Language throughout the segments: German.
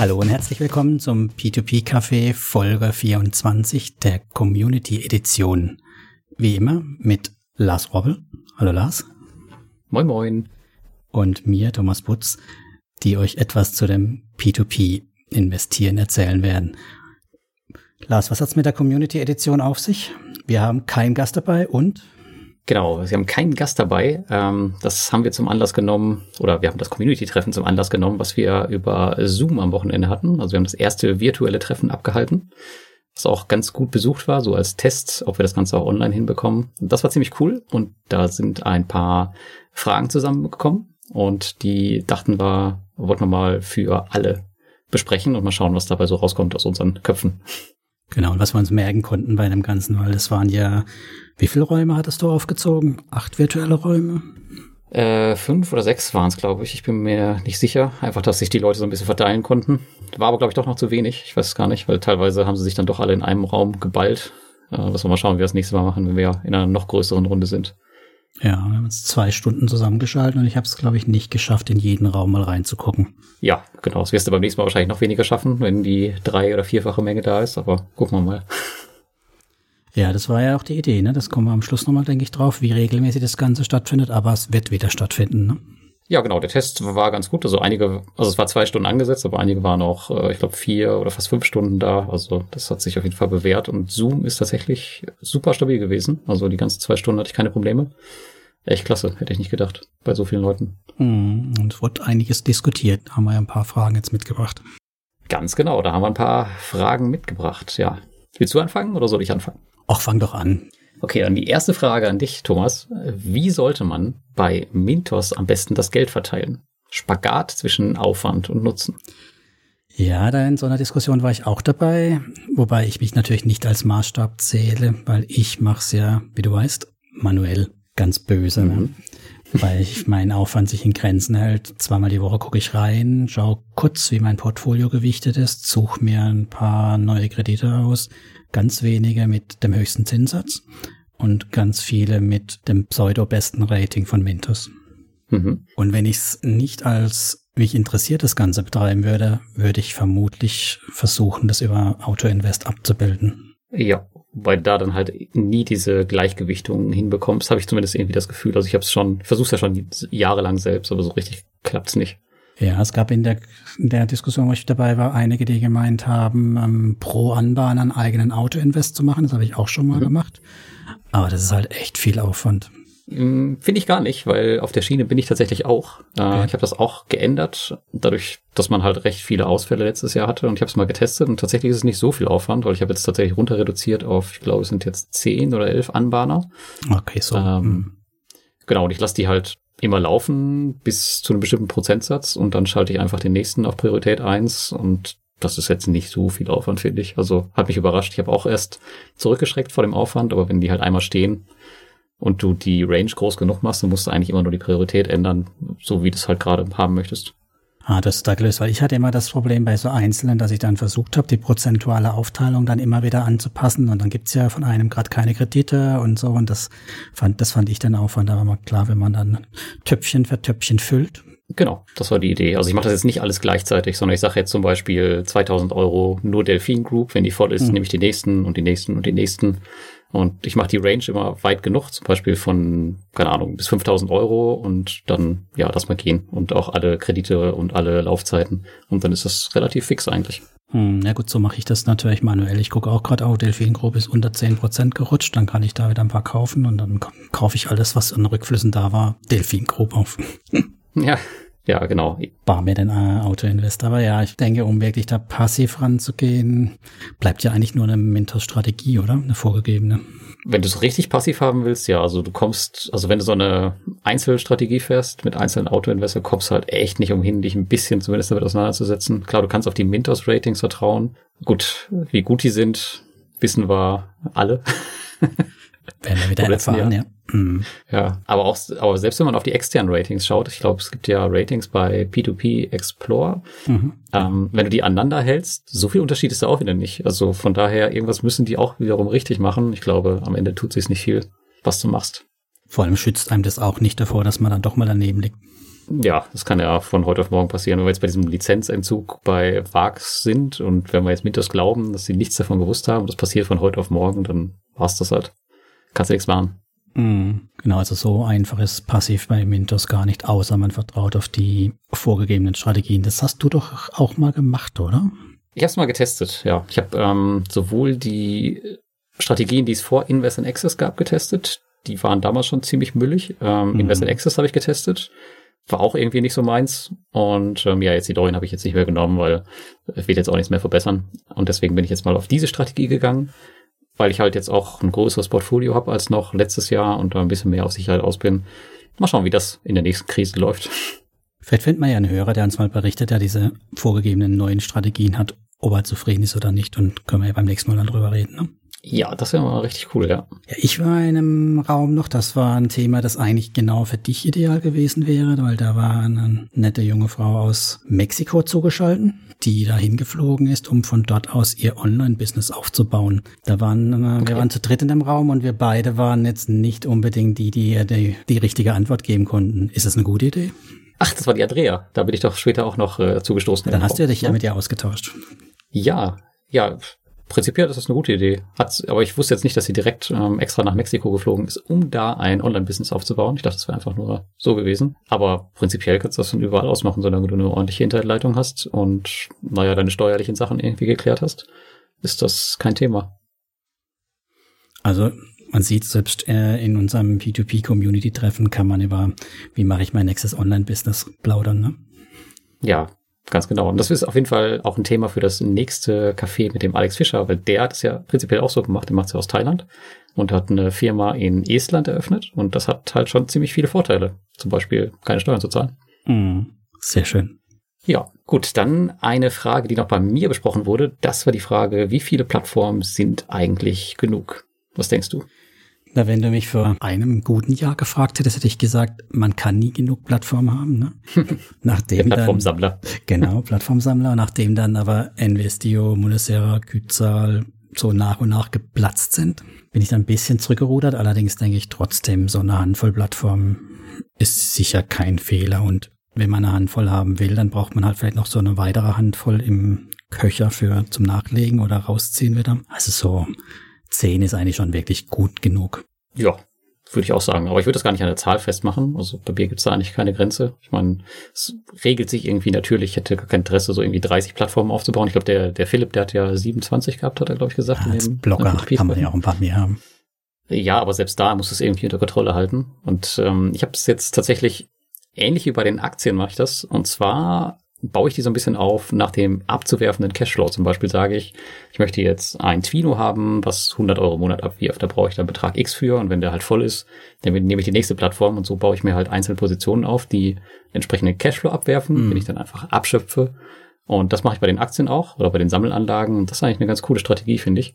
Hallo und herzlich willkommen zum P2P Café Folge 24 der Community Edition. Wie immer mit Lars Robbel. Hallo Lars. Moin moin. Und mir, Thomas Putz, die euch etwas zu dem P2P investieren erzählen werden. Lars, was hat's mit der Community Edition auf sich? Wir haben keinen Gast dabei und Genau, Sie haben keinen Gast dabei. Ähm, das haben wir zum Anlass genommen, oder wir haben das Community-Treffen zum Anlass genommen, was wir über Zoom am Wochenende hatten. Also wir haben das erste virtuelle Treffen abgehalten, was auch ganz gut besucht war, so als Test, ob wir das Ganze auch online hinbekommen. Und das war ziemlich cool und da sind ein paar Fragen zusammengekommen und die dachten wir, wollten wir mal für alle besprechen und mal schauen, was dabei so rauskommt aus unseren Köpfen. Genau, und was wir uns merken konnten bei dem Ganzen, weil das waren ja, wie viele Räume hattest du aufgezogen? Acht virtuelle Räume? Äh, fünf oder sechs waren es, glaube ich. Ich bin mir nicht sicher. Einfach, dass sich die Leute so ein bisschen verteilen konnten. War aber, glaube ich, doch noch zu wenig. Ich weiß es gar nicht, weil teilweise haben sie sich dann doch alle in einem Raum geballt. Äh, wir mal schauen, wie wir das nächste Mal machen, wenn wir in einer noch größeren Runde sind. Ja, wir haben uns zwei Stunden zusammengeschaltet und ich habe es, glaube ich, nicht geschafft, in jeden Raum mal reinzugucken. Ja, genau. Das wirst du beim nächsten Mal wahrscheinlich noch weniger schaffen, wenn die drei- oder vierfache Menge da ist, aber gucken wir mal. Ja, das war ja auch die Idee, ne? Das kommen wir am Schluss nochmal, denke ich, drauf, wie regelmäßig das Ganze stattfindet, aber es wird wieder stattfinden, ne? Ja, genau. Der Test war ganz gut. Also einige, also es war zwei Stunden angesetzt, aber einige waren auch, äh, ich glaube, vier oder fast fünf Stunden da. Also das hat sich auf jeden Fall bewährt. Und Zoom ist tatsächlich super stabil gewesen. Also die ganzen zwei Stunden hatte ich keine Probleme. Echt klasse, hätte ich nicht gedacht, bei so vielen Leuten. Hm, und es wurde einiges diskutiert. Haben wir ja ein paar Fragen jetzt mitgebracht. Ganz genau, da haben wir ein paar Fragen mitgebracht, ja. Willst du anfangen oder soll ich anfangen? Ach, fang doch an. Okay, dann die erste Frage an dich, Thomas. Wie sollte man bei Mintos am besten das Geld verteilen? Spagat zwischen Aufwand und Nutzen. Ja, da in so einer Diskussion war ich auch dabei, wobei ich mich natürlich nicht als Maßstab zähle, weil ich mache es ja, wie du weißt, manuell ganz böse. Ne? Mhm. Ne? Weil ich meinen Aufwand sich in Grenzen hält. Zweimal die Woche gucke ich rein, schaue kurz, wie mein Portfolio gewichtet ist, suche mir ein paar neue Kredite aus, ganz wenige mit dem höchsten Zinssatz und ganz viele mit dem pseudo-besten Rating von Mintos. Mhm. Und wenn ich es nicht als mich interessiert das Ganze betreiben würde, würde ich vermutlich versuchen, das über Auto-Invest abzubilden. Ja, weil da dann halt nie diese Gleichgewichtung hinbekommst, habe ich zumindest irgendwie das Gefühl. Also ich habe es schon, versuche ja schon jahrelang selbst, aber so richtig klappt's nicht. Ja, es gab in der, in der Diskussion, wo ich dabei war, einige, die gemeint haben, ähm, pro Anbahn einen eigenen Auto-Invest zu machen. Das habe ich auch schon mal mhm. gemacht. Aber das ist halt echt viel Aufwand. Hm, finde ich gar nicht, weil auf der Schiene bin ich tatsächlich auch. Äh, okay. Ich habe das auch geändert, dadurch, dass man halt recht viele Ausfälle letztes Jahr hatte und ich habe es mal getestet und tatsächlich ist es nicht so viel Aufwand, weil ich habe jetzt tatsächlich runter reduziert auf, ich glaube, es sind jetzt zehn oder elf Anbahner. Okay, so. Ähm, hm. genau, und ich lasse die halt immer laufen bis zu einem bestimmten Prozentsatz und dann schalte ich einfach den nächsten auf Priorität eins und das ist jetzt nicht so viel Aufwand, finde ich. Also hat mich überrascht. Ich habe auch erst zurückgeschreckt vor dem Aufwand, aber wenn die halt einmal stehen, und du die Range groß genug machst, dann musst du eigentlich immer nur die Priorität ändern, so wie du es halt gerade haben möchtest. Ah, das ist da gelöst, weil ich hatte immer das Problem bei so Einzelnen, dass ich dann versucht habe, die prozentuale Aufteilung dann immer wieder anzupassen und dann gibt's ja von einem gerade keine Kredite und so und das fand, das fand ich dann Aufwand, aber mal klar, wenn man dann Töpfchen für Töpfchen füllt. Genau, das war die Idee. Also ich mache das jetzt nicht alles gleichzeitig, sondern ich sage jetzt zum Beispiel 2000 Euro nur Delfin Group, wenn die voll ist, hm. nehme ich die nächsten und die nächsten und die nächsten und ich mache die Range immer weit genug, zum Beispiel von, keine Ahnung, bis 5000 Euro und dann, ja, lass mal gehen. Und auch alle Kredite und alle Laufzeiten. Und dann ist das relativ fix eigentlich. Hm, ja gut, so mache ich das natürlich manuell. Ich gucke auch gerade, oh, Delfin Group ist unter 10% gerutscht, dann kann ich da wieder ein paar kaufen und dann kaufe ich alles, was an Rückflüssen da war, Delfin Group auf. ja, ja, genau. War mir denn äh, Auto-Invest. Aber ja, ich denke, um wirklich da passiv ranzugehen, bleibt ja eigentlich nur eine Mentor-Strategie, oder? Eine vorgegebene. Wenn du es richtig passiv haben willst, ja, also du kommst, also wenn du so eine Einzelstrategie fährst mit einzelnen Auto-Investor, kommst du halt echt nicht umhin, dich ein bisschen zumindest damit auseinanderzusetzen. Klar, du kannst auf die Mintos-Ratings vertrauen. Gut, wie gut die sind, wissen wir alle. Werden wir wieder erfahren, ja. Mhm. Ja, aber auch, aber selbst wenn man auf die externen Ratings schaut, ich glaube, es gibt ja Ratings bei P2P Explore. Mhm. Ähm, wenn du die aneinander hältst, so viel Unterschied ist da auch wieder nicht. Also von daher, irgendwas müssen die auch wiederum richtig machen. Ich glaube, am Ende tut sich nicht viel, was du machst. Vor allem schützt einem das auch nicht davor, dass man dann doch mal daneben liegt. ja, das kann ja von heute auf morgen passieren. Wenn wir jetzt bei diesem Lizenzentzug bei VAX sind und wenn wir jetzt Mintos glauben, dass sie nichts davon gewusst haben, das passiert von heute auf morgen, dann war's das halt. Kannst du nichts machen. Mm, genau, also so einfach ist passiv bei Mintos gar nicht, außer man vertraut auf die vorgegebenen Strategien. Das hast du doch auch mal gemacht, oder? Ich habe es mal getestet, ja. Ich habe ähm, sowohl die Strategien, die es vor Invest in Access gab, getestet. Die waren damals schon ziemlich müllig. Ähm, mhm. Invest in Access habe ich getestet. War auch irgendwie nicht so meins. Und ähm, ja, jetzt die Dorian habe ich jetzt nicht mehr genommen, weil ich will jetzt auch nichts mehr verbessern. Und deswegen bin ich jetzt mal auf diese Strategie gegangen, weil ich halt jetzt auch ein größeres Portfolio habe als noch letztes Jahr und da ein bisschen mehr auf Sicherheit aus bin. Mal schauen, wie das in der nächsten Krise läuft. Vielleicht findet man ja einen Hörer, der uns mal berichtet, der diese vorgegebenen neuen Strategien hat, ob er zufrieden ist oder nicht. Und können wir ja beim nächsten Mal dann drüber reden. Ne? Ja, das wäre mal richtig cool, ja. Ja, ich war in einem Raum noch, das war ein Thema, das eigentlich genau für dich ideal gewesen wäre, weil da war eine nette junge Frau aus Mexiko zugeschalten, die dahin geflogen ist, um von dort aus ihr Online-Business aufzubauen. Da waren, äh, okay. wir waren zu dritt in dem Raum und wir beide waren jetzt nicht unbedingt die, die die, die richtige Antwort geben konnten. Ist das eine gute Idee? Ach, das war die Andrea. Da bin ich doch später auch noch äh, zugestoßen. Dann hast du ja dich ja mit ihr ausgetauscht. Ja, ja, prinzipiell ist das eine gute Idee. Hat's, aber ich wusste jetzt nicht, dass sie direkt ähm, extra nach Mexiko geflogen ist, um da ein Online-Business aufzubauen. Ich dachte, das wäre einfach nur so gewesen. Aber prinzipiell kannst du das von überall aus machen, solange du eine ordentliche Internetleitung hast und, naja, deine steuerlichen Sachen irgendwie geklärt hast, ist das kein Thema. Also man sieht selbst äh, in unserem P2P-Community-Treffen kann man über, wie mache ich mein nächstes Online-Business plaudern, ne? Ja, Ganz genau. Und das ist auf jeden Fall auch ein Thema für das nächste Café mit dem Alex Fischer, weil der hat es ja prinzipiell auch so gemacht. Der macht es ja aus Thailand und hat eine Firma in Estland eröffnet. Und das hat halt schon ziemlich viele Vorteile. Zum Beispiel keine Steuern zu zahlen. Mm, sehr schön. Ja, gut. Dann eine Frage, die noch bei mir besprochen wurde. Das war die Frage, wie viele Plattformen sind eigentlich genug? Was denkst du? Na, wenn du mich vor einem guten Jahr gefragt hättest, hätte ich gesagt, man kann nie genug Plattformen haben. Ne? Nachdem Der Plattformsammler. Dann, genau, Plattformsammler. Nachdem dann aber Investio, Monacera, Kytzal so nach und nach geplatzt sind, bin ich dann ein bisschen zurückgerudert. Allerdings denke ich trotzdem, so eine Handvoll Plattformen ist sicher kein Fehler. Und wenn man eine Handvoll haben will, dann braucht man halt vielleicht noch so eine weitere Handvoll im Köcher für zum Nachlegen oder rausziehen wieder. Also so 10 ist eigentlich schon wirklich gut genug. Ja, würde ich auch sagen. Aber ich würde das gar nicht an der Zahl festmachen. Also bei mir gibt es da eigentlich keine Grenze. Ich meine, es regelt sich irgendwie natürlich. Ich hätte gar kein Interesse, so irgendwie 30 Plattformen aufzubauen. Ich glaube, der, der Philipp, der hat ja 27 gehabt, hat er, glaube ich, gesagt. Ja, als dem, Blogger kann man ja auch ein paar mehr haben. Ja, aber selbst da muss es irgendwie unter Kontrolle halten. Und ähm, ich habe es jetzt tatsächlich ähnlich wie bei den Aktien mache ich das. Und zwar baue ich die so ein bisschen auf nach dem abzuwerfenden Cashflow. Zum Beispiel sage ich, ich möchte jetzt ein Twino haben, was 100 Euro im Monat abwirft. Da brauche ich dann Betrag X für und wenn der halt voll ist, dann nehme ich die nächste Plattform und so baue ich mir halt einzelne Positionen auf, die entsprechenden Cashflow abwerfen, mhm. den ich dann einfach abschöpfe. Und das mache ich bei den Aktien auch oder bei den Sammelanlagen. Und das ist eigentlich eine ganz coole Strategie, finde ich.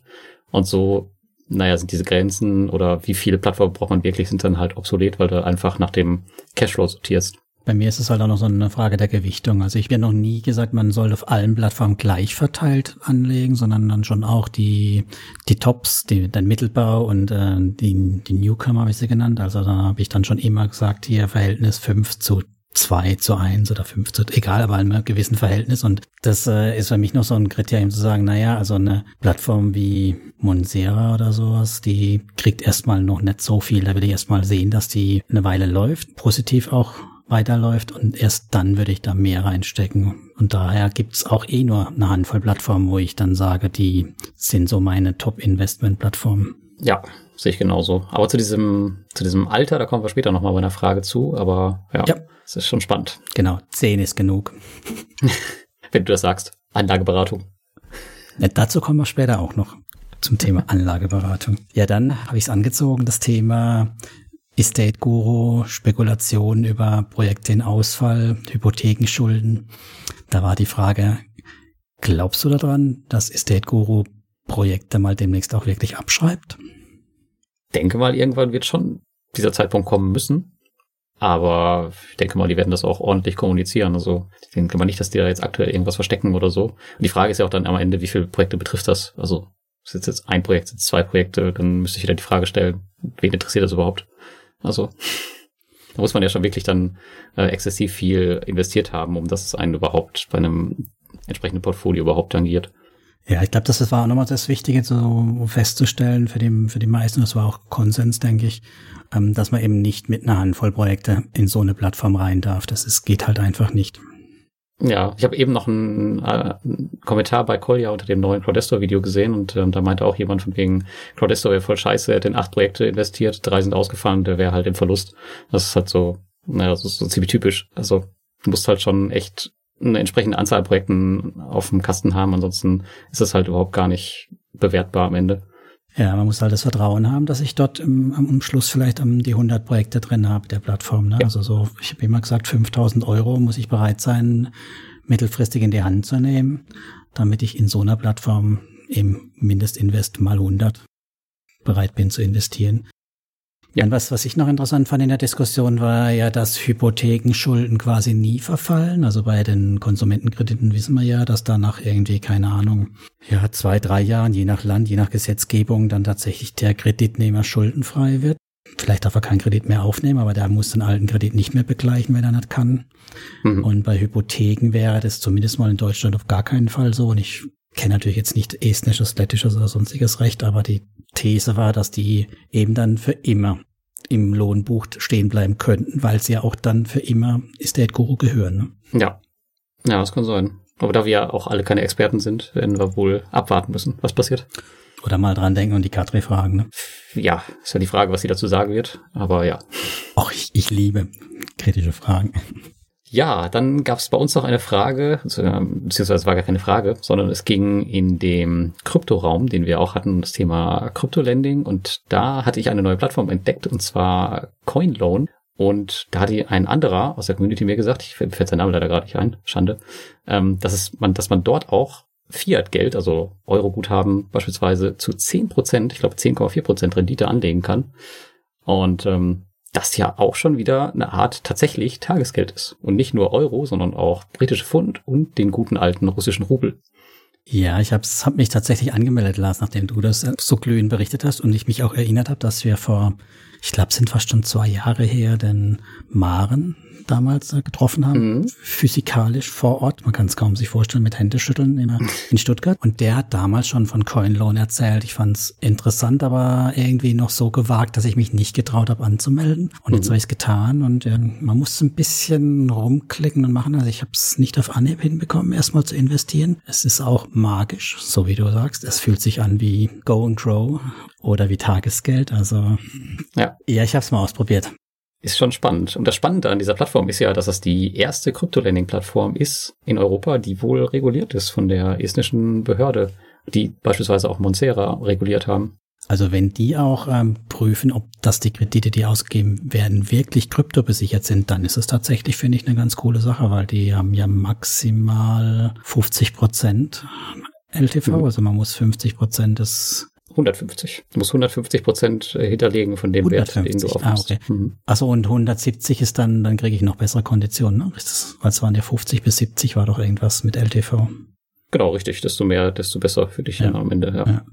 Und so, naja, sind diese Grenzen oder wie viele Plattformen braucht man wirklich, sind dann halt obsolet, weil du einfach nach dem Cashflow sortierst. Bei mir ist es halt auch noch so eine Frage der Gewichtung. Also ich habe noch nie gesagt, man soll auf allen Plattformen gleich verteilt anlegen, sondern dann schon auch die, die Tops, die, den Mittelbau und äh, die, die Newcomer habe ich sie genannt. Also da habe ich dann schon immer gesagt, hier Verhältnis 5 zu 2 zu 1 oder 5 zu, egal, aber in einem gewissen Verhältnis. Und das äh, ist für mich noch so ein Kriterium zu sagen, naja, also eine Plattform wie Monsera oder sowas, die kriegt erstmal noch nicht so viel. Da will ich erstmal sehen, dass die eine Weile läuft, positiv auch weiterläuft und erst dann würde ich da mehr reinstecken. Und daher gibt's auch eh nur eine Handvoll Plattformen, wo ich dann sage, die sind so meine Top-Investment-Plattformen. Ja, sehe ich genauso. Aber zu diesem, zu diesem Alter, da kommen wir später nochmal bei einer Frage zu, aber ja, ja. es ist schon spannend. Genau, zehn ist genug. Wenn du das sagst. Anlageberatung. Ja, dazu kommen wir später auch noch zum Thema Anlageberatung. Ja, dann habe ich es angezogen, das Thema Estate Guru, Spekulationen über Projekte in Ausfall, Hypothekenschulden. Da war die Frage, glaubst du daran, dass Estate Guru Projekte mal demnächst auch wirklich abschreibt? Denke mal, irgendwann wird schon dieser Zeitpunkt kommen müssen. Aber ich denke mal, die werden das auch ordentlich kommunizieren. Also ich denke mal nicht, dass die da jetzt aktuell irgendwas verstecken oder so. Und die Frage ist ja auch dann am Ende, wie viele Projekte betrifft das? Also ist jetzt ein Projekt, sind zwei Projekte, dann müsste ich wieder die Frage stellen, wen interessiert das überhaupt? Also. Da muss man ja schon wirklich dann äh, exzessiv viel investiert haben, um das einen überhaupt bei einem entsprechenden Portfolio überhaupt tangiert. Ja, ich glaube, das war auch nochmal das Wichtige, so festzustellen für die, für die meisten, das war auch Konsens, denke ich, ähm, dass man eben nicht mit einer Handvoll Projekte in so eine Plattform rein darf. Das ist, geht halt einfach nicht. Ja, ich habe eben noch einen, äh, einen, Kommentar bei Kolja unter dem neuen Crowdestor-Video gesehen und ähm, da meinte auch jemand von wegen, Crowdestor wäre voll scheiße, er hat in acht Projekte investiert, drei sind ausgefallen, der wäre halt im Verlust. Das ist halt so, naja, das ist so ziemlich typisch. Also du musst halt schon echt eine entsprechende Anzahl an Projekten auf dem Kasten haben, ansonsten ist es halt überhaupt gar nicht bewertbar am Ende. Ja, man muss halt das Vertrauen haben, dass ich dort im, am Schluss vielleicht um, die 100 Projekte drin habe der Plattform. Ne? Ja. Also so, ich habe immer gesagt, 5000 Euro muss ich bereit sein, mittelfristig in die Hand zu nehmen, damit ich in so einer Plattform im Mindestinvest mal 100 bereit bin zu investieren. Ja, und was, was ich noch interessant fand in der Diskussion war ja, dass Hypothekenschulden quasi nie verfallen. Also bei den Konsumentenkrediten wissen wir ja, dass da nach irgendwie, keine Ahnung, ja, zwei, drei Jahren, je nach Land, je nach Gesetzgebung, dann tatsächlich der Kreditnehmer schuldenfrei wird. Vielleicht darf er keinen Kredit mehr aufnehmen, aber der muss den alten Kredit nicht mehr begleichen, wenn er nicht kann. Mhm. Und bei Hypotheken wäre das zumindest mal in Deutschland auf gar keinen Fall so. Und ich kenne natürlich jetzt nicht estnisches, lettisches oder sonstiges Recht, aber die These war, dass die eben dann für immer im Lohnbuch stehen bleiben könnten, weil sie ja auch dann für immer Estate Guru gehören. Ne? Ja. Ja, das kann sein. Aber da wir ja auch alle keine Experten sind, werden wir wohl abwarten müssen, was passiert. Oder mal dran denken und die Katri fragen. Ne? Ja, ist ja die Frage, was sie dazu sagen wird. Aber ja. Ach, ich, ich liebe kritische Fragen. Ja, dann gab es bei uns noch eine Frage, beziehungsweise es war gar keine Frage, sondern es ging in dem Kryptoraum, den wir auch hatten, das Thema Kryptolending. Und da hatte ich eine neue Plattform entdeckt, und zwar CoinLoan. Und da hatte ein anderer aus der Community mir gesagt, ich fällt sein Name leider gerade nicht ein, Schande, ähm, dass, es, man, dass man dort auch Fiat-Geld, also Euro-Guthaben beispielsweise zu 10%, ich glaube 10,4% Rendite anlegen kann. Und ähm, das ja auch schon wieder eine Art tatsächlich Tagesgeld ist. Und nicht nur Euro, sondern auch britische Pfund und den guten alten russischen Rubel. Ja, ich habe hab mich tatsächlich angemeldet, Lars, nachdem du das so glühend berichtet hast und ich mich auch erinnert habe, dass wir vor, ich glaube, sind fast schon zwei Jahre her, den Maren, damals äh, getroffen haben, mhm. physikalisch vor Ort. Man kann es kaum sich vorstellen, mit Händeschütteln in, in Stuttgart. Und der hat damals schon von CoinLoan erzählt. Ich fand es interessant, aber irgendwie noch so gewagt, dass ich mich nicht getraut habe anzumelden. Und mhm. jetzt habe ich es getan und äh, man muss ein bisschen rumklicken und machen. Also ich habe es nicht auf Anhieb hinbekommen, erstmal zu investieren. Es ist auch magisch, so wie du sagst. Es fühlt sich an wie Go and Grow oder wie Tagesgeld. Also ja, ja ich habe es mal ausprobiert ist schon spannend. Und das Spannende an dieser Plattform ist ja, dass es die erste Krypto-Lending-Plattform ist in Europa, die wohl reguliert ist von der estnischen Behörde, die beispielsweise auch Monsera reguliert haben. Also wenn die auch ähm, prüfen, ob das die Kredite, die ausgegeben werden, wirklich kryptobesichert sind, dann ist es tatsächlich, finde ich, eine ganz coole Sache, weil die haben ja maximal 50 Prozent LTV, mhm. also man muss 50 Prozent des 150. Du musst 150 Prozent äh, hinterlegen von dem 150. Wert, den du aufnimmst. Ah, okay. Mhm. Achso, und 170 ist dann, dann kriege ich noch bessere Konditionen, ne? Weil es waren ja 50 bis 70 war doch irgendwas mit LTV. Genau, richtig. Desto mehr, desto besser für dich ja. am Ende, ja. ja.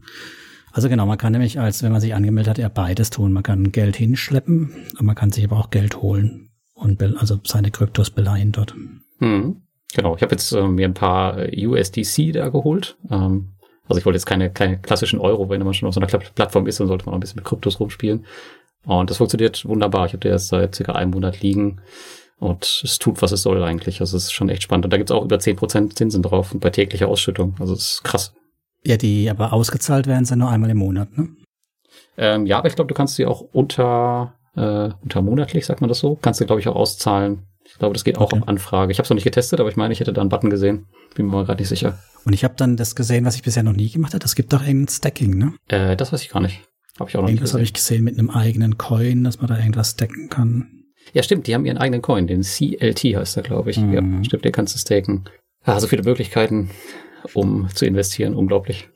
Also genau, man kann nämlich, als wenn man sich angemeldet hat, ja beides tun. Man kann Geld hinschleppen, man kann sich aber auch Geld holen und also seine Kryptos beleihen dort. Hm. Genau, ich habe jetzt äh, mir ein paar USDC da geholt. Ähm, also ich wollte jetzt keine, keine klassischen Euro, wenn man schon auf so einer Plattform ist, dann sollte man auch ein bisschen mit Kryptos rumspielen. Und das funktioniert wunderbar. Ich habe jetzt seit circa einem Monat liegen und es tut, was es soll eigentlich. Also es ist schon echt spannend. Und da gibt's auch über zehn Prozent Zinsen drauf und bei täglicher Ausschüttung. Also es ist krass. Ja, die aber ausgezahlt werden sie nur einmal im Monat, ne? Ähm, ja, aber ich glaube, du kannst sie auch unter, äh, unter monatlich, sagt man das so, kannst du, glaube ich, auch auszahlen. Ich glaube, das geht auch okay. auf Anfrage. Ich habe es noch nicht getestet, aber ich meine, ich hätte da einen Button gesehen. Bin mir mal gerade nicht sicher. Und ich habe dann das gesehen, was ich bisher noch nie gemacht habe. Es gibt doch irgendein Stacking, ne? Äh, das weiß ich gar nicht. Habe ich auch noch nicht gesehen. habe ich gesehen mit einem eigenen Coin, dass man da irgendwas stacken kann. Ja, stimmt. Die haben ihren eigenen Coin. Den CLT heißt er, glaube ich. Mhm. Ja, stimmt. Den kannst du staken. Ah, so viele Möglichkeiten, um zu investieren. Unglaublich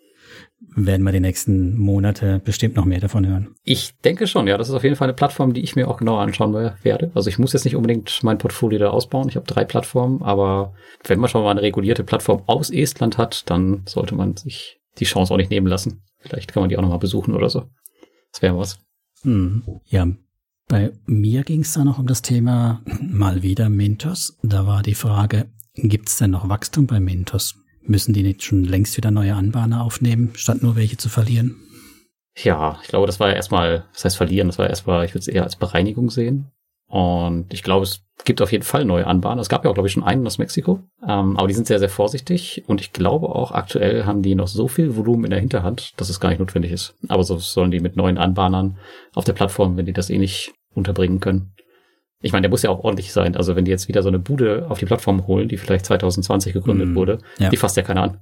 werden wir die nächsten Monate bestimmt noch mehr davon hören. Ich denke schon, ja. Das ist auf jeden Fall eine Plattform, die ich mir auch genauer anschauen werde. Also ich muss jetzt nicht unbedingt mein Portfolio da ausbauen. Ich habe drei Plattformen, aber wenn man schon mal eine regulierte Plattform aus Estland hat, dann sollte man sich die Chance auch nicht nehmen lassen. Vielleicht kann man die auch nochmal besuchen oder so. Das wäre was. Hm. Ja, Bei mir ging es da noch um das Thema mal wieder Mintos. Da war die Frage, gibt es denn noch Wachstum bei Mintos? Müssen die nicht schon längst wieder neue Anbahner aufnehmen, statt nur welche zu verlieren? Ja, ich glaube, das war ja erstmal, das heißt verlieren, das war erstmal, ich würde es eher als Bereinigung sehen. Und ich glaube, es gibt auf jeden Fall neue Anbahnen. Es gab ja auch, glaube ich, schon einen aus Mexiko. Ähm, aber die sind sehr, sehr vorsichtig. Und ich glaube auch, aktuell haben die noch so viel Volumen in der Hinterhand, dass es gar nicht notwendig ist. Aber so sollen die mit neuen Anbahnern auf der Plattform, wenn die das eh nicht unterbringen können. Ich meine, der muss ja auch ordentlich sein. Also wenn die jetzt wieder so eine Bude auf die Plattform holen, die vielleicht 2020 gegründet mm, wurde, ja. die fasst ja keiner an.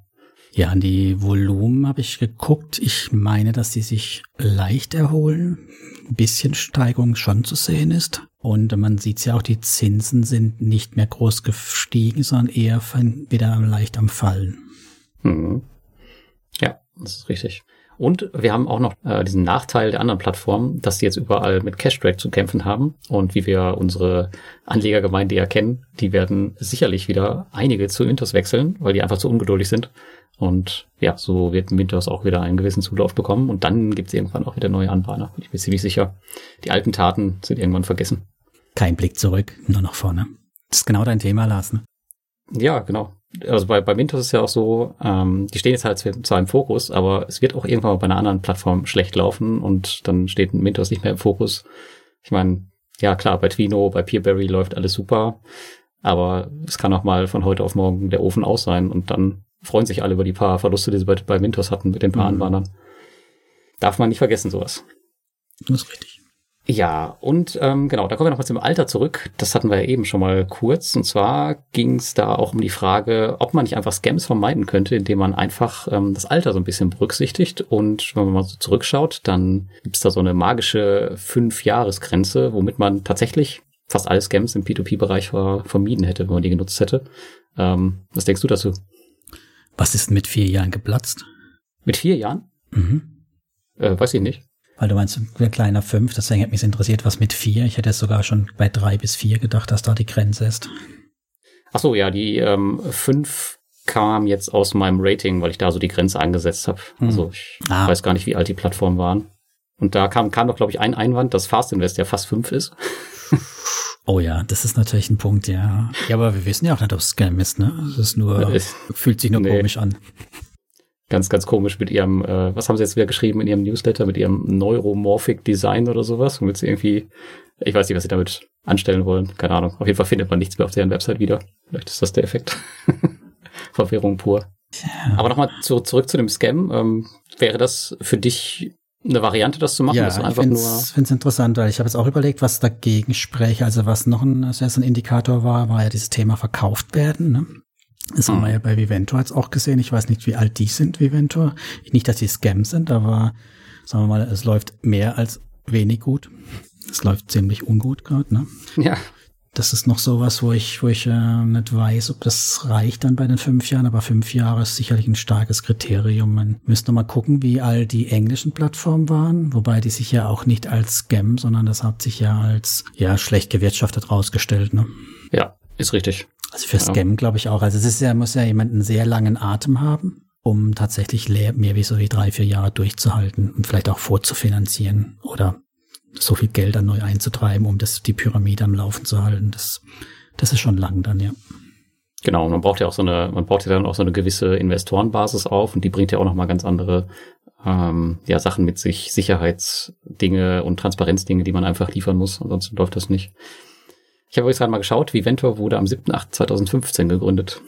Ja, an die Volumen habe ich geguckt. Ich meine, dass sie sich leicht erholen. Ein bisschen Steigung schon zu sehen ist. Und man sieht ja auch, die Zinsen sind nicht mehr groß gestiegen, sondern eher wieder leicht am Fallen. Mhm. Ja, das ist richtig. Und wir haben auch noch äh, diesen Nachteil der anderen Plattformen, dass die jetzt überall mit Cash-Track zu kämpfen haben. Und wie wir unsere Anlegergemeinde ja kennen, die werden sicherlich wieder einige zu Intos wechseln, weil die einfach zu ungeduldig sind. Und ja, so wird Mintos auch wieder einen gewissen Zulauf bekommen. Und dann gibt es irgendwann auch wieder neue Anbahner. Bin ich mir ziemlich sicher. Die alten Taten sind irgendwann vergessen. Kein Blick zurück, nur nach vorne. Das ist genau dein Thema, Lars. Ne? Ja, genau also bei, bei Mintos ist ja auch so, ähm, die stehen jetzt halt zwar im Fokus, aber es wird auch irgendwann mal bei einer anderen Plattform schlecht laufen und dann steht Mintos nicht mehr im Fokus. Ich meine, ja klar, bei Twino, bei Peerberry läuft alles super, aber es kann auch mal von heute auf morgen der Ofen aus sein und dann freuen sich alle über die paar Verluste, die sie bei, bei Mintos hatten mit den paar mhm. Anbahnern. Darf man nicht vergessen, sowas. Das ist richtig. Ja, und ähm, genau, da kommen wir nochmal zum Alter zurück. Das hatten wir ja eben schon mal kurz. Und zwar ging es da auch um die Frage, ob man nicht einfach Scams vermeiden könnte, indem man einfach ähm, das Alter so ein bisschen berücksichtigt. Und wenn man mal so zurückschaut, dann gibt es da so eine magische Fünf-Jahres-Grenze, womit man tatsächlich fast alle Scams im P2P-Bereich ver vermieden hätte, wenn man die genutzt hätte. Ähm, was denkst du dazu? Was ist mit vier Jahren geplatzt? Mit vier Jahren? Mhm. Äh, weiß ich nicht. Weil du meinst, ein kleiner fünf, deswegen hätte mich interessiert, was mit vier. Ich hätte sogar schon bei drei bis vier gedacht, dass da die Grenze ist. Ach so, ja, die ähm, fünf kam jetzt aus meinem Rating, weil ich da so die Grenze angesetzt habe. Hm. Also ich ah. weiß gar nicht, wie alt die Plattformen waren. Und da kam, kam doch, glaube ich, ein Einwand, dass Fast Invest ja fast fünf ist. Oh ja, das ist natürlich ein Punkt, ja. Ja, aber wir wissen ja auch nicht, ob es Scam ist, ne? Es ist nur, es, fühlt sich nur nee. komisch an ganz, ganz komisch mit ihrem, äh, was haben sie jetzt wieder geschrieben in ihrem Newsletter, mit ihrem Neuromorphic Design oder sowas, womit sie irgendwie, ich weiß nicht, was sie damit anstellen wollen, keine Ahnung. Auf jeden Fall findet man nichts mehr auf deren Website wieder. Vielleicht ist das der Effekt. Verwirrung pur. Ja. Aber nochmal zu, zurück zu dem Scam. Ähm, wäre das für dich eine Variante, das zu machen? Ja, ich finde es interessant, weil ich habe jetzt auch überlegt, was dagegen spräche. Also was noch ein, also ein Indikator war, war ja dieses Thema verkauft werden. Ne? Das haben wir ja bei Viventor jetzt auch gesehen. Ich weiß nicht, wie alt die sind, Viventor. Nicht, dass die Scams sind, aber sagen wir mal, es läuft mehr als wenig gut. Es läuft ziemlich ungut gerade, ne? Ja. Das ist noch sowas, wo ich, wo ich äh, nicht weiß, ob das reicht dann bei den fünf Jahren, aber fünf Jahre ist sicherlich ein starkes Kriterium. Man müsste mal gucken, wie all die englischen Plattformen waren, wobei die sich ja auch nicht als Scam, sondern das hat sich ja als ja schlecht gewirtschaftet rausgestellt, ne? Ja, ist richtig. Also für Scam ja. glaube ich auch. Also es ist ja, muss ja jemand einen sehr langen Atem haben, um tatsächlich mehr wie so wie drei, vier Jahre durchzuhalten und vielleicht auch vorzufinanzieren oder so viel Geld dann neu einzutreiben, um das, die Pyramide am Laufen zu halten. Das, das ist schon lang dann, ja. Genau, man braucht ja auch so eine, man braucht ja dann auch so eine gewisse Investorenbasis auf und die bringt ja auch nochmal ganz andere ähm, ja, Sachen mit sich, Sicherheitsdinge und Transparenzdinge, die man einfach liefern muss, ansonsten läuft das nicht. Ich habe übrigens gerade mal geschaut, Viventor wurde am 7.8.2015 gegründet.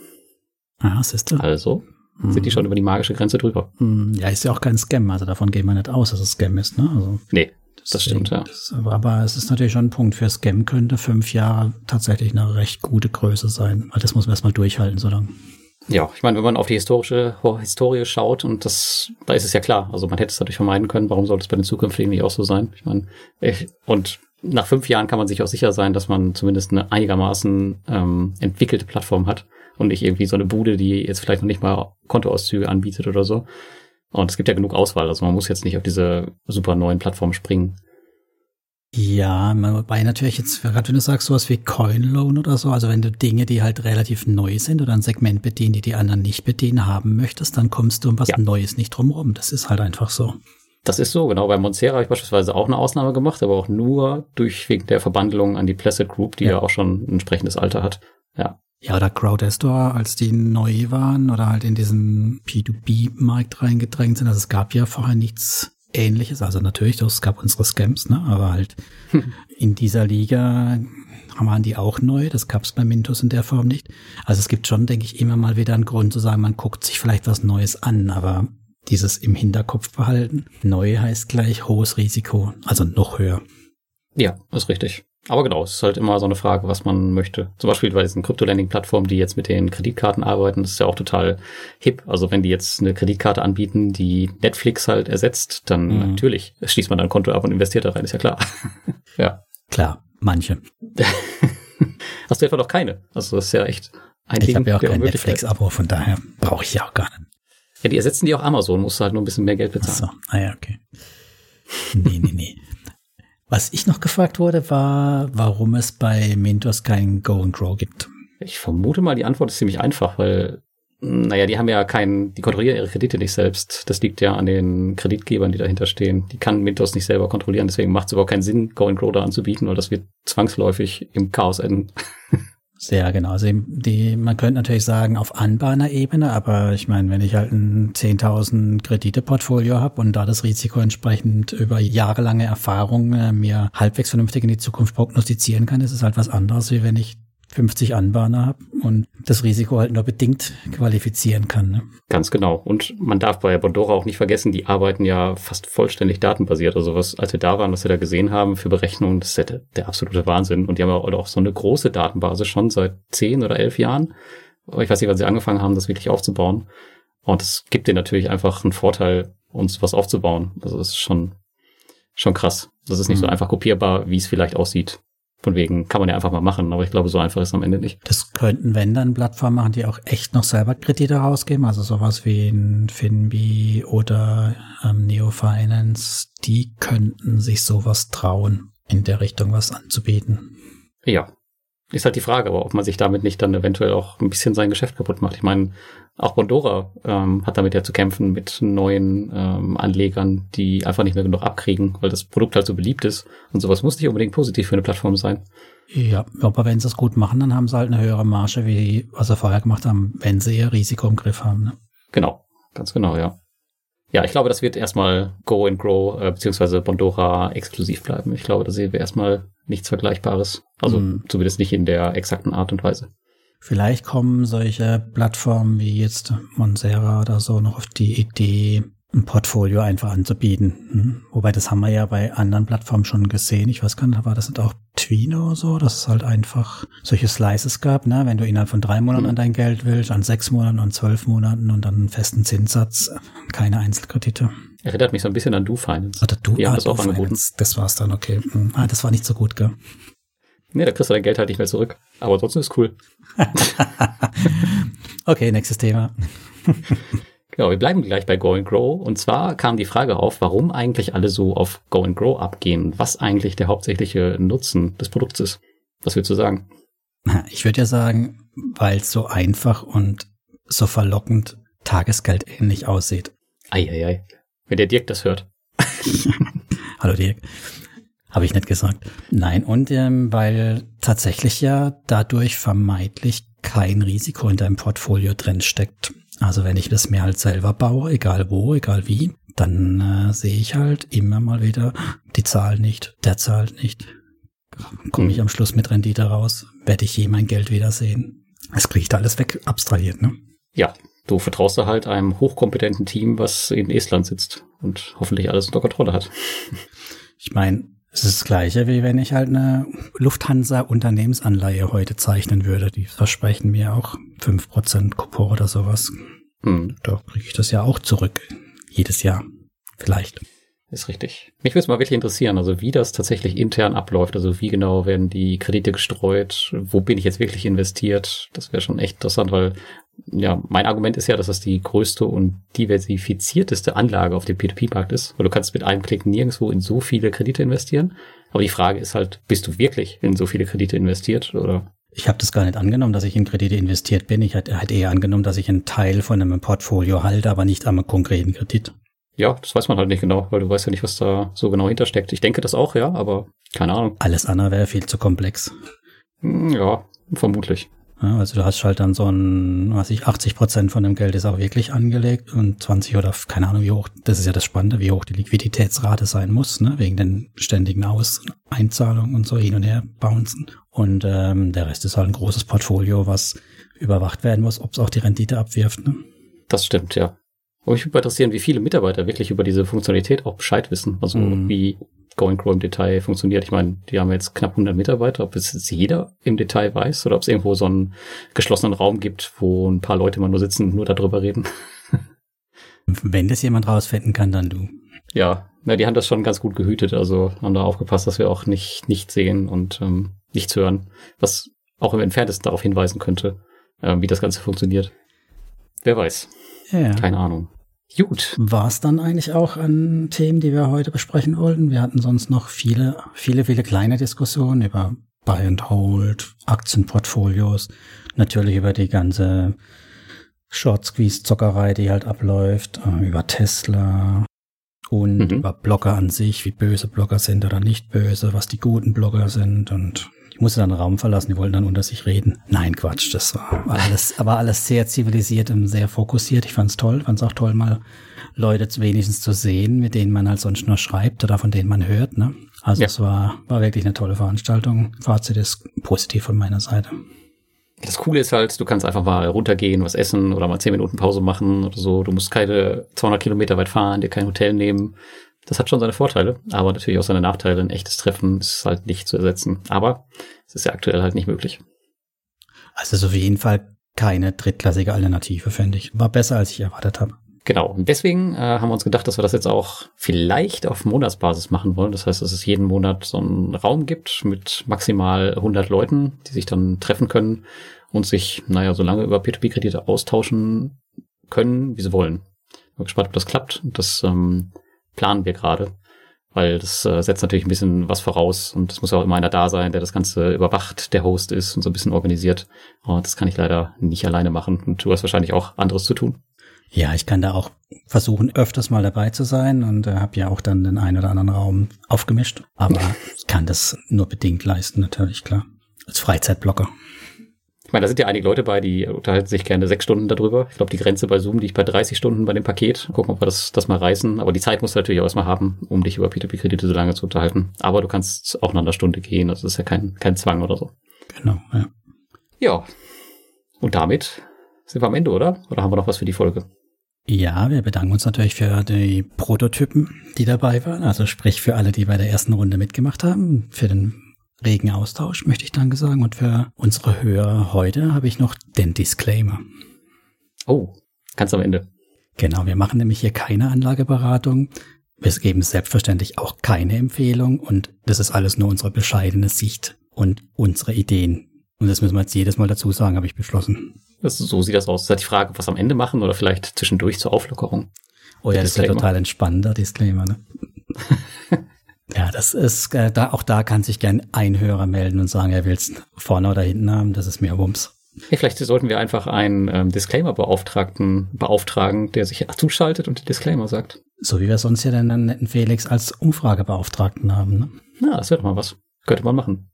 Ah, siehst du. Also mhm. sind die schon über die magische Grenze drüber. Mhm. Ja, ist ja auch kein Scam, also davon gehen wir nicht aus, dass es Scam ist, ne? Also, nee, das, das stimmt, ja. Das, aber es ist natürlich schon ein Punkt. Für Scam könnte fünf Jahre tatsächlich eine recht gute Größe sein, weil das muss man erstmal durchhalten, so lange. Ja, ich meine, wenn man auf die historische Historie schaut und das, da ist es ja klar. Also man hätte es natürlich vermeiden können. Warum sollte es bei den zukünftigen nicht auch so sein? Ich meine, ich, und nach fünf Jahren kann man sich auch sicher sein, dass man zumindest eine einigermaßen ähm, entwickelte Plattform hat und nicht irgendwie so eine Bude, die jetzt vielleicht noch nicht mal Kontoauszüge anbietet oder so. Und es gibt ja genug Auswahl, also man muss jetzt nicht auf diese super neuen Plattformen springen. Ja, wobei natürlich jetzt, gerade wenn du sagst, sowas wie Coinloan oder so, also wenn du Dinge, die halt relativ neu sind oder ein Segment bedienen, die die anderen nicht bedienen haben möchtest, dann kommst du um was ja. Neues nicht drumherum. Das ist halt einfach so. Das ist so, genau. Bei Monstera habe ich beispielsweise auch eine Ausnahme gemacht, aber auch nur durch wegen der Verbandelung an die Placid Group, die ja, ja auch schon ein entsprechendes Alter hat. Ja. Ja, oder Crowdestor, als die neu waren oder halt in diesen P2B-Markt reingedrängt sind. Also es gab ja vorher nichts ähnliches. Also natürlich, es gab unsere Scams, ne? aber halt in dieser Liga waren die auch neu. Das gab es bei Mintos in der Form nicht. Also es gibt schon, denke ich, immer mal wieder einen Grund zu sagen, man guckt sich vielleicht was Neues an, aber dieses im Hinterkopf behalten. Neu heißt gleich hohes Risiko, also noch höher. Ja, ist richtig. Aber genau, es ist halt immer so eine Frage, was man möchte. Zum Beispiel bei diesen Krypto-Lending-Plattformen, die jetzt mit den Kreditkarten arbeiten, das ist ja auch total hip. Also wenn die jetzt eine Kreditkarte anbieten, die Netflix halt ersetzt, dann mhm. natürlich schließt man ein Konto ab und investiert da rein, ist ja klar. ja. Klar, manche. Hast du etwa noch keine? Also das ist ja echt ein Ich habe ja auch kein Netflix-Abo, von daher brauche ich ja auch gar nicht. Ja, die ersetzen die auch Amazon, musst du halt nur ein bisschen mehr Geld bezahlen. Ach so, ah ja, okay. Nee, nee, nee. Was ich noch gefragt wurde, war, warum es bei Mintos kein Go and Grow gibt. Ich vermute mal, die Antwort ist ziemlich einfach, weil, naja, die haben ja keinen, die kontrollieren ihre Kredite nicht selbst. Das liegt ja an den Kreditgebern, die dahinter stehen. Die kann Mintos nicht selber kontrollieren, deswegen macht es überhaupt keinen Sinn, Go and Grow da anzubieten, weil das wird zwangsläufig im Chaos enden. Sehr genau. Also die, man könnte natürlich sagen auf Anbahner-Ebene, aber ich meine, wenn ich halt ein 10.000 Kredite-Portfolio habe und da das Risiko entsprechend über jahrelange Erfahrung äh, mir halbwegs vernünftig in die Zukunft prognostizieren kann, ist es halt was anderes, wie wenn ich 50 Anbahner habe und das Risiko halt nur bedingt qualifizieren kann. Ne? Ganz genau. Und man darf bei Bondora auch nicht vergessen, die arbeiten ja fast vollständig datenbasiert. Also was, als wir da waren, was wir da gesehen haben für Berechnungen, das ist ja der, der absolute Wahnsinn. Und die haben ja auch so eine große Datenbasis schon seit zehn oder elf Jahren. Ich weiß nicht, wann sie angefangen haben, das wirklich aufzubauen. Und es gibt denen natürlich einfach einen Vorteil, uns was aufzubauen. Also das ist schon, schon krass. Das ist nicht mhm. so einfach kopierbar, wie es vielleicht aussieht. Von wegen kann man ja einfach mal machen, aber ich glaube, so einfach ist es am Ende nicht. Das könnten, wenn dann Plattformen machen, die auch echt noch selber Kredite rausgeben, also sowas wie ein Finbi oder ähm, Neo Finance, die könnten sich sowas trauen, in der Richtung was anzubieten. Ja, ist halt die Frage, aber ob man sich damit nicht dann eventuell auch ein bisschen sein Geschäft kaputt macht. Ich meine, auch Bondora ähm, hat damit ja zu kämpfen mit neuen ähm, Anlegern, die einfach nicht mehr genug abkriegen, weil das Produkt halt so beliebt ist. Und sowas muss nicht unbedingt positiv für eine Plattform sein. Ja, aber wenn sie es gut machen, dann haben sie halt eine höhere Marge, wie was sie vorher gemacht haben, wenn sie ihr Risiko im Griff haben. Ne? Genau, ganz genau, ja. Ja, ich glaube, das wird erstmal Go and Grow äh, beziehungsweise Bondora exklusiv bleiben. Ich glaube, da sehen wir erstmal nichts Vergleichbares. Also hm. zumindest nicht in der exakten Art und Weise. Vielleicht kommen solche Plattformen wie jetzt Monsera oder so noch auf die Idee, ein Portfolio einfach anzubieten. Hm? Wobei das haben wir ja bei anderen Plattformen schon gesehen. Ich weiß gar nicht, war das nicht auch Twino so, dass es halt einfach solche Slices gab, ne? wenn du innerhalb von drei Monaten mhm. an dein Geld willst, an sechs Monaten und zwölf Monaten und dann einen festen Zinssatz, keine Einzelkredite. Erinnert mich so ein bisschen an Do Finance. Oder Du, ja, ah, das auch angeboten. Das war's dann, okay. Hm. Ah, das war nicht so gut, gell? Nee, da kriegst du dein Geld halt nicht mehr zurück. Aber trotzdem ist cool. okay, nächstes Thema. Genau, wir bleiben gleich bei Go and Grow. Und zwar kam die Frage auf, warum eigentlich alle so auf Go and Grow abgehen, was eigentlich der hauptsächliche Nutzen des Produkts ist. Was würdest du sagen? Ich würde ja sagen, weil es so einfach und so verlockend Tagesgeld ähnlich aussieht. Eieiei. Wenn der Dirk das hört. Hallo Dirk. Habe ich nicht gesagt. Nein, und ähm, weil tatsächlich ja dadurch vermeintlich kein Risiko in deinem Portfolio drin steckt. Also wenn ich das mir halt selber baue, egal wo, egal wie, dann äh, sehe ich halt immer mal wieder, die Zahl nicht, der zahlt nicht. Komme ich am Schluss mit Rendite raus, werde ich je mein Geld wiedersehen. Es kriegt alles weg abstrahiert, ne? Ja, du vertraust da halt einem hochkompetenten Team, was in Estland sitzt und hoffentlich alles unter Kontrolle hat. Ich meine, es ist das Gleiche, wie wenn ich halt eine Lufthansa-Unternehmensanleihe heute zeichnen würde. Die versprechen mir auch fünf Prozent Coupon oder sowas. Hm. Da kriege ich das ja auch zurück. Jedes Jahr. Vielleicht. Ist richtig. Mich würde es mal wirklich interessieren, also wie das tatsächlich intern abläuft. Also wie genau werden die Kredite gestreut? Wo bin ich jetzt wirklich investiert? Das wäre schon echt interessant, weil ja, mein Argument ist ja, dass das die größte und diversifizierteste Anlage auf dem P2P-Markt ist, weil du kannst mit einem Klick nirgendwo in so viele Kredite investieren. Aber die Frage ist halt, bist du wirklich in so viele Kredite investiert oder? Ich habe das gar nicht angenommen, dass ich in Kredite investiert bin. Ich hätte eher angenommen, dass ich einen Teil von einem Portfolio halte, aber nicht am konkreten Kredit. ja, das weiß man halt nicht genau, weil du weißt ja nicht, was da so genau hintersteckt. Ich denke das auch, ja, aber keine Ahnung. Alles andere wäre viel zu komplex. Hm, ja, vermutlich. Ja, also du hast halt dann so ein, was ich, 80 Prozent von dem Geld ist auch wirklich angelegt und 20 oder keine Ahnung, wie hoch, das ist ja das Spannende, wie hoch die Liquiditätsrate sein muss, ne, wegen den ständigen Aus Einzahlungen und so hin und her bouncen. Und ähm, der Rest ist halt ein großes Portfolio, was überwacht werden muss, ob es auch die Rendite abwirft. Ne? Das stimmt, ja. Aber mich würde interessieren, wie viele Mitarbeiter wirklich über diese Funktionalität auch Bescheid wissen. Also mm. wie Going Grow im Detail funktioniert. Ich meine, die haben jetzt knapp 100 Mitarbeiter. Ob es jetzt jeder im Detail weiß oder ob es irgendwo so einen geschlossenen Raum gibt, wo ein paar Leute mal nur sitzen und nur darüber reden. Wenn das jemand rausfinden kann, dann du. Ja, na, die haben das schon ganz gut gehütet. Also haben da aufgepasst, dass wir auch nicht, nicht sehen und ähm, nichts hören, was auch im Entferntesten darauf hinweisen könnte, äh, wie das Ganze funktioniert. Wer weiß. Ja. Keine Ahnung. Gut. War es dann eigentlich auch an Themen, die wir heute besprechen wollten? Wir hatten sonst noch viele, viele, viele kleine Diskussionen über Buy and Hold, Aktienportfolios, natürlich über die ganze Short Squeeze Zockerei, die halt abläuft, äh, über Tesla und mhm. über Blogger an sich, wie böse Blogger sind oder nicht böse, was die guten Blogger sind und ich musste dann den Raum verlassen, die wollten dann unter sich reden. Nein, Quatsch, das war, alles, aber alles sehr zivilisiert und sehr fokussiert. Ich fand's toll, fand's auch toll, mal Leute wenigstens zu sehen, mit denen man halt sonst nur schreibt oder von denen man hört. Ne? Also ja. es war, war wirklich eine tolle Veranstaltung. Fazit ist positiv von meiner Seite. Das Coole ist halt, du kannst einfach mal runtergehen, was essen oder mal zehn Minuten Pause machen oder so. Du musst keine 200 Kilometer weit fahren, dir kein Hotel nehmen. Das hat schon seine Vorteile, aber natürlich auch seine Nachteile. Ein echtes Treffen ist halt nicht zu ersetzen. Aber es ist ja aktuell halt nicht möglich. Also es ist auf jeden Fall keine drittklassige Alternative, fände ich. War besser, als ich erwartet habe. Genau. Und deswegen äh, haben wir uns gedacht, dass wir das jetzt auch vielleicht auf Monatsbasis machen wollen. Das heißt, dass es jeden Monat so einen Raum gibt mit maximal 100 Leuten, die sich dann treffen können und sich, naja, so lange über P2P-Kredite austauschen können, wie sie wollen. Ich bin gespannt, ob das klappt. Das ähm, planen wir gerade, weil das äh, setzt natürlich ein bisschen was voraus und es muss auch immer einer da sein, der das Ganze überwacht, der Host ist und so ein bisschen organisiert. Und das kann ich leider nicht alleine machen und du hast wahrscheinlich auch anderes zu tun. Ja, ich kann da auch versuchen, öfters mal dabei zu sein und äh, habe ja auch dann den einen oder anderen Raum aufgemischt. Aber ich kann das nur bedingt leisten, natürlich, klar. Als Freizeitblocker. Ich meine, da sind ja einige Leute bei, die unterhalten sich gerne sechs Stunden darüber. Ich glaube, die Grenze bei Zoom liegt bei 30 Stunden bei dem Paket. Gucken, ob wir das, das mal reißen. Aber die Zeit musst du natürlich auch erstmal haben, um dich über P2P-Kredite so lange zu unterhalten. Aber du kannst auch nach einer Stunde gehen. Das ist ja kein, kein Zwang oder so. Genau, ja. Ja. Und damit sind wir am Ende, oder? Oder haben wir noch was für die Folge? Ja, wir bedanken uns natürlich für die Prototypen, die dabei waren. Also sprich für alle, die bei der ersten Runde mitgemacht haben, für den regen Austausch, möchte ich danke sagen. Und für unsere Hörer heute habe ich noch den Disclaimer. Oh, ganz am Ende. Genau, wir machen nämlich hier keine Anlageberatung. Wir geben selbstverständlich auch keine Empfehlung und das ist alles nur unsere bescheidene Sicht und unsere Ideen. Und das müssen wir jetzt jedes Mal dazu sagen, habe ich beschlossen. Das, so sieht das aus. Das ist halt die Frage, was am Ende machen oder vielleicht zwischendurch zur Auflockerung. Oh ja, das ist ja total entspannender Disclaimer, ne? Ja, das ist, äh, da, auch da kann sich gern ein Hörer melden und sagen, er will es vorne oder hinten haben. Das ist mir Wumms. Hey, vielleicht sollten wir einfach einen ähm, Disclaimer-Beauftragten beauftragen, der sich zuschaltet und den Disclaimer sagt. So wie wir sonst ja den netten Felix als Umfragebeauftragten haben. Ne? Ja, das wäre doch mal was. Könnte man machen.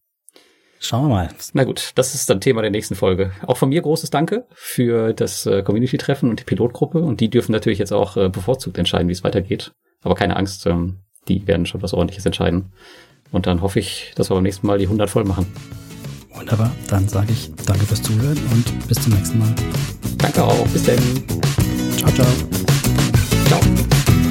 Schauen wir mal. Na gut, das ist dann Thema der nächsten Folge. Auch von mir großes Danke für das äh, Community-Treffen und die Pilotgruppe. Und die dürfen natürlich jetzt auch äh, bevorzugt entscheiden, wie es weitergeht. Aber keine Angst, ähm, die werden schon was ordentliches entscheiden. Und dann hoffe ich, dass wir beim nächsten Mal die 100 voll machen. Wunderbar. Dann sage ich danke fürs Zuhören und bis zum nächsten Mal. Danke auch. Bis dann. Ciao, ciao. Ciao.